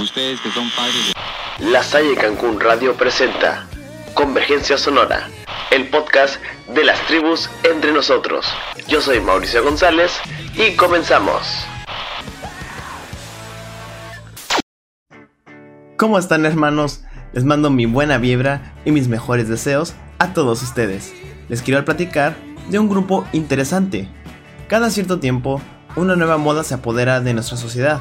Ustedes que son padres de... La Salle Cancún Radio presenta Convergencia Sonora, el podcast de las tribus entre nosotros. Yo soy Mauricio González y comenzamos. ¿Cómo están hermanos? Les mando mi buena vibra y mis mejores deseos a todos ustedes. Les quiero platicar de un grupo interesante. Cada cierto tiempo, una nueva moda se apodera de nuestra sociedad.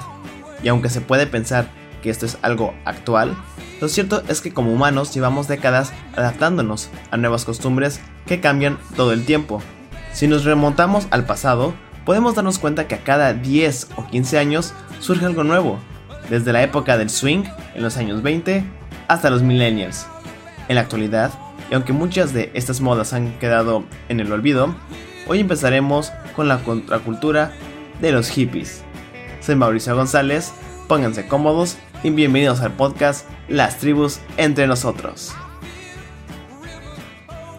Y aunque se puede pensar que esto es algo actual, lo cierto es que como humanos llevamos décadas adaptándonos a nuevas costumbres que cambian todo el tiempo. Si nos remontamos al pasado, podemos darnos cuenta que a cada 10 o 15 años surge algo nuevo, desde la época del swing en los años 20 hasta los millennials. En la actualidad, y aunque muchas de estas modas han quedado en el olvido, hoy empezaremos con la contracultura de los hippies. Soy Mauricio González, pónganse cómodos bienvenidos al podcast Las tribus entre nosotros.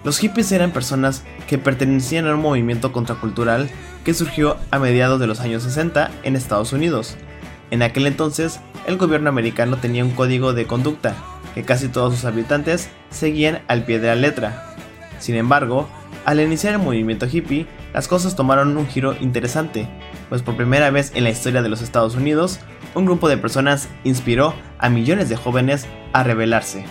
Los hippies eran personas que pertenecían a un movimiento contracultural que surgió a mediados de los años 60 en Estados Unidos. En aquel entonces, el gobierno americano tenía un código de conducta que casi todos sus habitantes seguían al pie de la letra. Sin embargo, al iniciar el movimiento hippie, las cosas tomaron un giro interesante, pues por primera vez en la historia de los Estados Unidos, un grupo de personas inspiró a millones de jóvenes a rebelarse.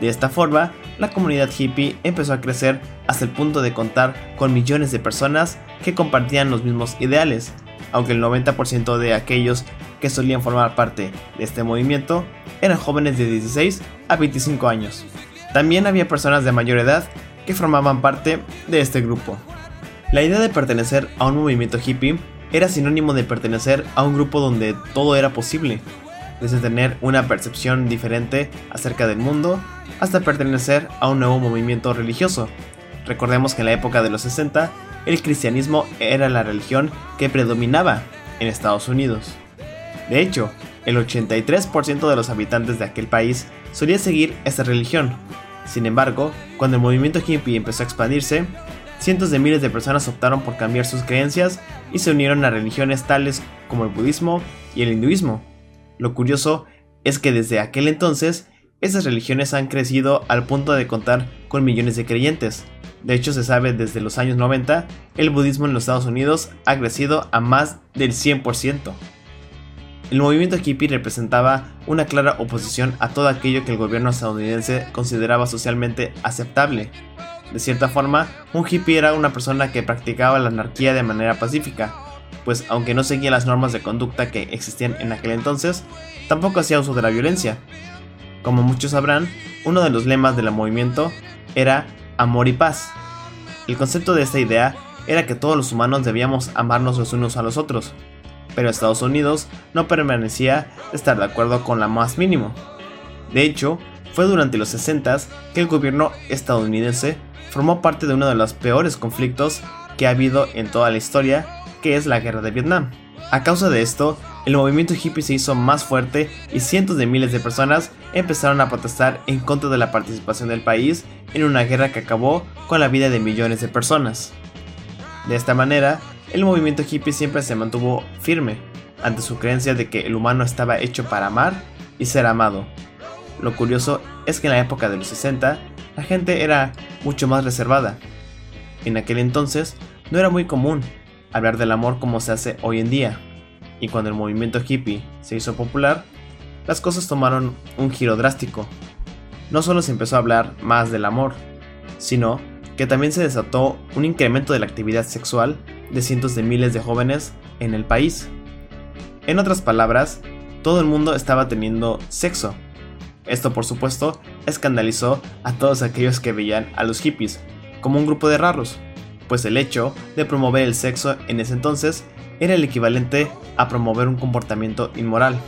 De esta forma, la comunidad hippie empezó a crecer hasta el punto de contar con millones de personas que compartían los mismos ideales, aunque el 90% de aquellos que solían formar parte de este movimiento eran jóvenes de 16 a 25 años. También había personas de mayor edad que formaban parte de este grupo. La idea de pertenecer a un movimiento hippie era sinónimo de pertenecer a un grupo donde todo era posible, desde tener una percepción diferente acerca del mundo hasta pertenecer a un nuevo movimiento religioso. Recordemos que en la época de los 60 el cristianismo era la religión que predominaba en Estados Unidos. De hecho, el 83% de los habitantes de aquel país solía seguir esa religión. Sin embargo, cuando el movimiento hippie empezó a expandirse, cientos de miles de personas optaron por cambiar sus creencias y se unieron a religiones tales como el budismo y el hinduismo. Lo curioso es que desde aquel entonces, esas religiones han crecido al punto de contar con millones de creyentes, de hecho, se sabe desde los años 90, el budismo en los Estados Unidos ha crecido a más del 100%. El movimiento hippie representaba una clara oposición a todo aquello que el gobierno estadounidense consideraba socialmente aceptable. De cierta forma, un hippie era una persona que practicaba la anarquía de manera pacífica, pues aunque no seguía las normas de conducta que existían en aquel entonces, tampoco hacía uso de la violencia. Como muchos sabrán, uno de los lemas del movimiento era amor y paz. El concepto de esta idea era que todos los humanos debíamos amarnos los unos a los otros, pero Estados Unidos no permanecía estar de acuerdo con la más mínimo. De hecho, fue durante los 60 que el gobierno estadounidense formó parte de uno de los peores conflictos que ha habido en toda la historia, que es la guerra de Vietnam. A causa de esto, el movimiento hippie se hizo más fuerte y cientos de miles de personas empezaron a protestar en contra de la participación del país en una guerra que acabó con la vida de millones de personas. De esta manera, el movimiento hippie siempre se mantuvo firme ante su creencia de que el humano estaba hecho para amar y ser amado. Lo curioso es que en la época de los 60 la gente era mucho más reservada. En aquel entonces no era muy común hablar del amor como se hace hoy en día y cuando el movimiento hippie se hizo popular, las cosas tomaron un giro drástico. No solo se empezó a hablar más del amor, sino que también se desató un incremento de la actividad sexual de cientos de miles de jóvenes en el país. En otras palabras, todo el mundo estaba teniendo sexo. Esto por supuesto escandalizó a todos aquellos que veían a los hippies como un grupo de raros, pues el hecho de promover el sexo en ese entonces era el equivalente a promover un comportamiento inmoral.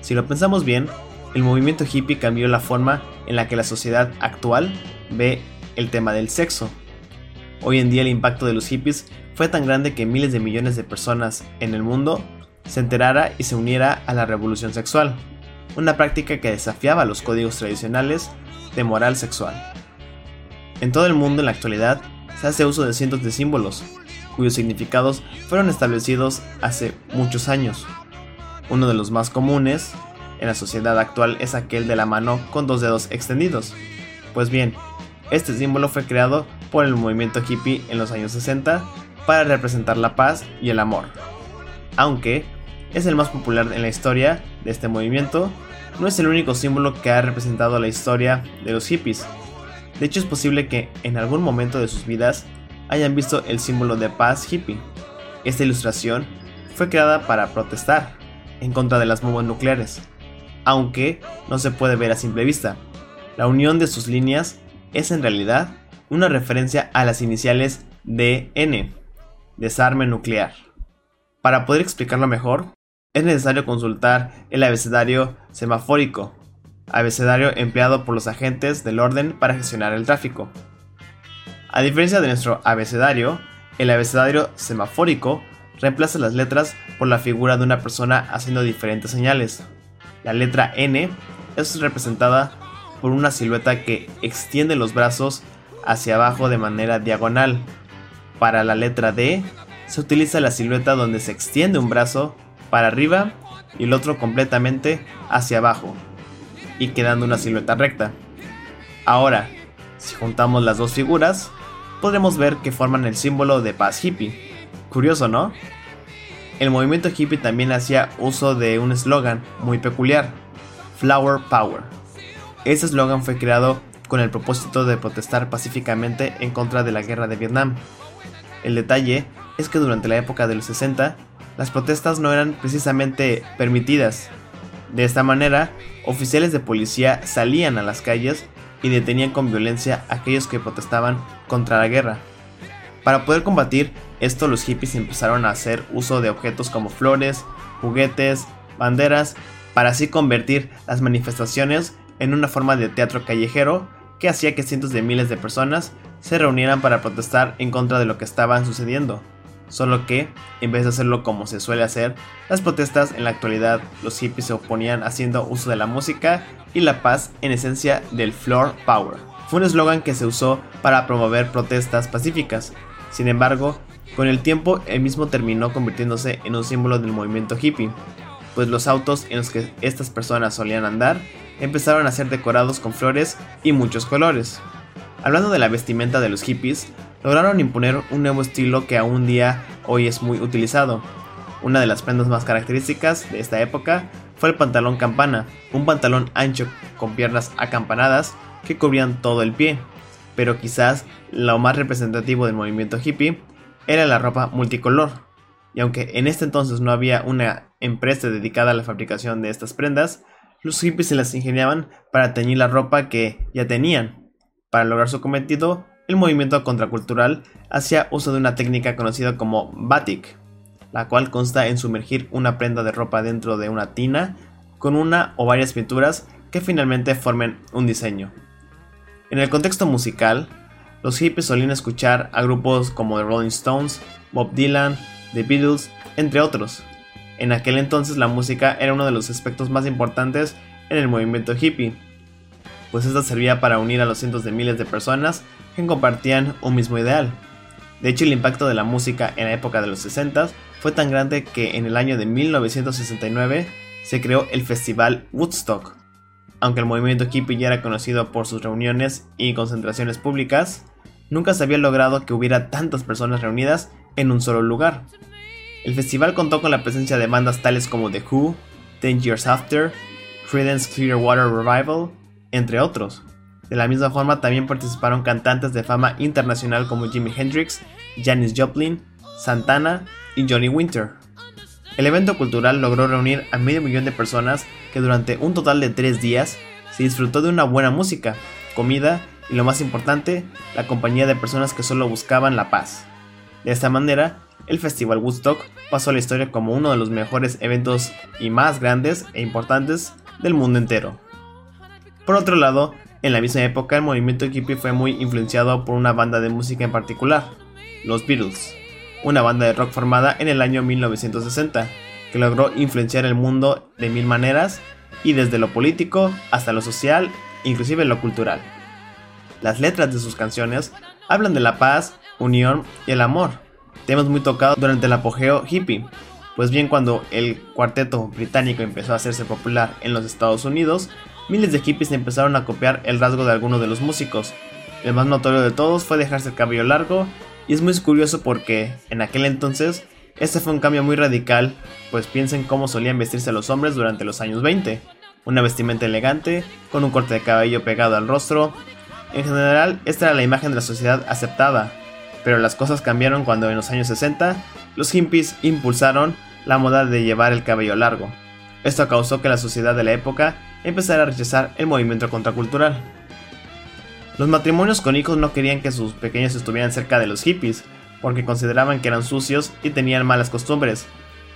Si lo pensamos bien, el movimiento hippie cambió la forma en la que la sociedad actual ve el tema del sexo. Hoy en día el impacto de los hippies fue tan grande que miles de millones de personas en el mundo se enterara y se uniera a la revolución sexual, una práctica que desafiaba los códigos tradicionales de moral sexual. En todo el mundo en la actualidad se hace uso de cientos de símbolos, cuyos significados fueron establecidos hace muchos años. Uno de los más comunes en la sociedad actual es aquel de la mano con dos dedos extendidos. Pues bien, este símbolo fue creado por el movimiento hippie en los años 60 para representar la paz y el amor. Aunque es el más popular en la historia de este movimiento, no es el único símbolo que ha representado la historia de los hippies. De hecho es posible que en algún momento de sus vidas hayan visto el símbolo de paz hippie. Esta ilustración fue creada para protestar en contra de las bombas nucleares, aunque no se puede ver a simple vista. La unión de sus líneas es en realidad una referencia a las iniciales DN, desarme nuclear. Para poder explicarlo mejor, es necesario consultar el abecedario semafórico, abecedario empleado por los agentes del orden para gestionar el tráfico. A diferencia de nuestro abecedario, el abecedario semafórico reemplaza las letras por la figura de una persona haciendo diferentes señales. La letra N es representada por una silueta que extiende los brazos hacia abajo de manera diagonal. Para la letra D se utiliza la silueta donde se extiende un brazo para arriba y el otro completamente hacia abajo, y quedando una silueta recta. Ahora, si juntamos las dos figuras, podremos ver que forman el símbolo de paz hippie. Curioso, ¿no? El movimiento hippie también hacía uso de un eslogan muy peculiar, Flower Power. Ese eslogan fue creado con el propósito de protestar pacíficamente en contra de la guerra de Vietnam. El detalle es que durante la época de los 60, las protestas no eran precisamente permitidas. De esta manera, oficiales de policía salían a las calles y detenían con violencia a aquellos que protestaban contra la guerra. Para poder combatir esto, los hippies empezaron a hacer uso de objetos como flores, juguetes, banderas, para así convertir las manifestaciones en una forma de teatro callejero que hacía que cientos de miles de personas se reunieran para protestar en contra de lo que estaba sucediendo. Solo que, en vez de hacerlo como se suele hacer, las protestas en la actualidad los hippies se oponían haciendo uso de la música y la paz en esencia del floor power. Fue un eslogan que se usó para promover protestas pacíficas. Sin embargo, con el tiempo el mismo terminó convirtiéndose en un símbolo del movimiento hippie, pues los autos en los que estas personas solían andar empezaron a ser decorados con flores y muchos colores. Hablando de la vestimenta de los hippies, lograron imponer un nuevo estilo que aún día hoy es muy utilizado. Una de las prendas más características de esta época fue el pantalón campana, un pantalón ancho con piernas acampanadas que cubrían todo el pie. Pero quizás lo más representativo del movimiento hippie era la ropa multicolor. Y aunque en este entonces no había una empresa dedicada a la fabricación de estas prendas, los hippies se las ingeniaban para teñir la ropa que ya tenían. Para lograr su cometido, el movimiento contracultural hacía uso de una técnica conocida como batik, la cual consta en sumergir una prenda de ropa dentro de una tina con una o varias pinturas que finalmente formen un diseño. En el contexto musical, los hippies solían escuchar a grupos como The Rolling Stones, Bob Dylan, The Beatles, entre otros. En aquel entonces la música era uno de los aspectos más importantes en el movimiento hippie, pues esta servía para unir a los cientos de miles de personas que compartían un mismo ideal. De hecho, el impacto de la música en la época de los 60 fue tan grande que en el año de 1969 se creó el Festival Woodstock. Aunque el movimiento hippie ya era conocido por sus reuniones y concentraciones públicas, nunca se había logrado que hubiera tantas personas reunidas en un solo lugar. El festival contó con la presencia de bandas tales como The Who, Ten Years After, Creedence Clearwater Revival, entre otros. De la misma forma también participaron cantantes de fama internacional como Jimi Hendrix, Janis Joplin, Santana y Johnny Winter. El evento cultural logró reunir a medio millón de personas que durante un total de tres días se disfrutó de una buena música, comida y lo más importante, la compañía de personas que solo buscaban la paz. De esta manera, el Festival Woodstock pasó a la historia como uno de los mejores eventos y más grandes e importantes del mundo entero. Por otro lado, en la misma época, el movimiento hippie fue muy influenciado por una banda de música en particular, los Beatles, una banda de rock formada en el año 1960, que logró influenciar el mundo de mil maneras y desde lo político hasta lo social, inclusive lo cultural. Las letras de sus canciones hablan de la paz, unión y el amor, temas muy tocados durante el apogeo hippie. Pues bien, cuando el cuarteto británico empezó a hacerse popular en los Estados Unidos, miles de hippies empezaron a copiar el rasgo de algunos de los músicos. El más notorio de todos fue dejarse el cabello largo, y es muy curioso porque en aquel entonces este fue un cambio muy radical, pues piensen cómo solían vestirse los hombres durante los años 20. Una vestimenta elegante, con un corte de cabello pegado al rostro. En general, esta era la imagen de la sociedad aceptada, pero las cosas cambiaron cuando en los años 60 los hippies impulsaron la moda de llevar el cabello largo. Esto causó que la sociedad de la época empezara a rechazar el movimiento contracultural. Los matrimonios con hijos no querían que sus pequeños estuvieran cerca de los hippies, porque consideraban que eran sucios y tenían malas costumbres.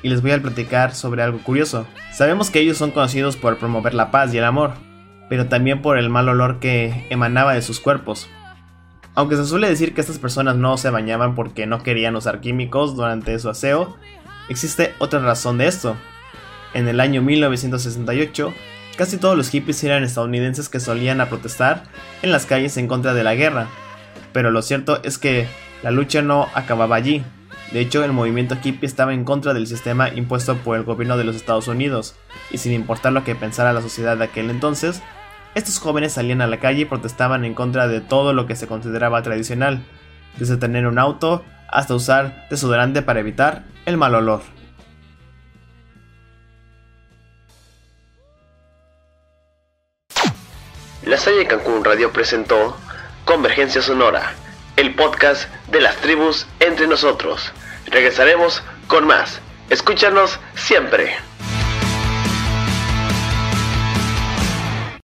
Y les voy a platicar sobre algo curioso. Sabemos que ellos son conocidos por promover la paz y el amor, pero también por el mal olor que emanaba de sus cuerpos. Aunque se suele decir que estas personas no se bañaban porque no querían usar químicos durante su aseo, Existe otra razón de esto. En el año 1968, casi todos los hippies eran estadounidenses que solían a protestar en las calles en contra de la guerra. Pero lo cierto es que la lucha no acababa allí. De hecho, el movimiento hippie estaba en contra del sistema impuesto por el gobierno de los Estados Unidos, y sin importar lo que pensara la sociedad de aquel entonces, estos jóvenes salían a la calle y protestaban en contra de todo lo que se consideraba tradicional, desde tener un auto hasta usar desodorante para evitar el mal olor. La Salle Cancún Radio presentó Convergencia Sonora, el podcast de las tribus entre nosotros. Regresaremos con más. Escúchanos siempre.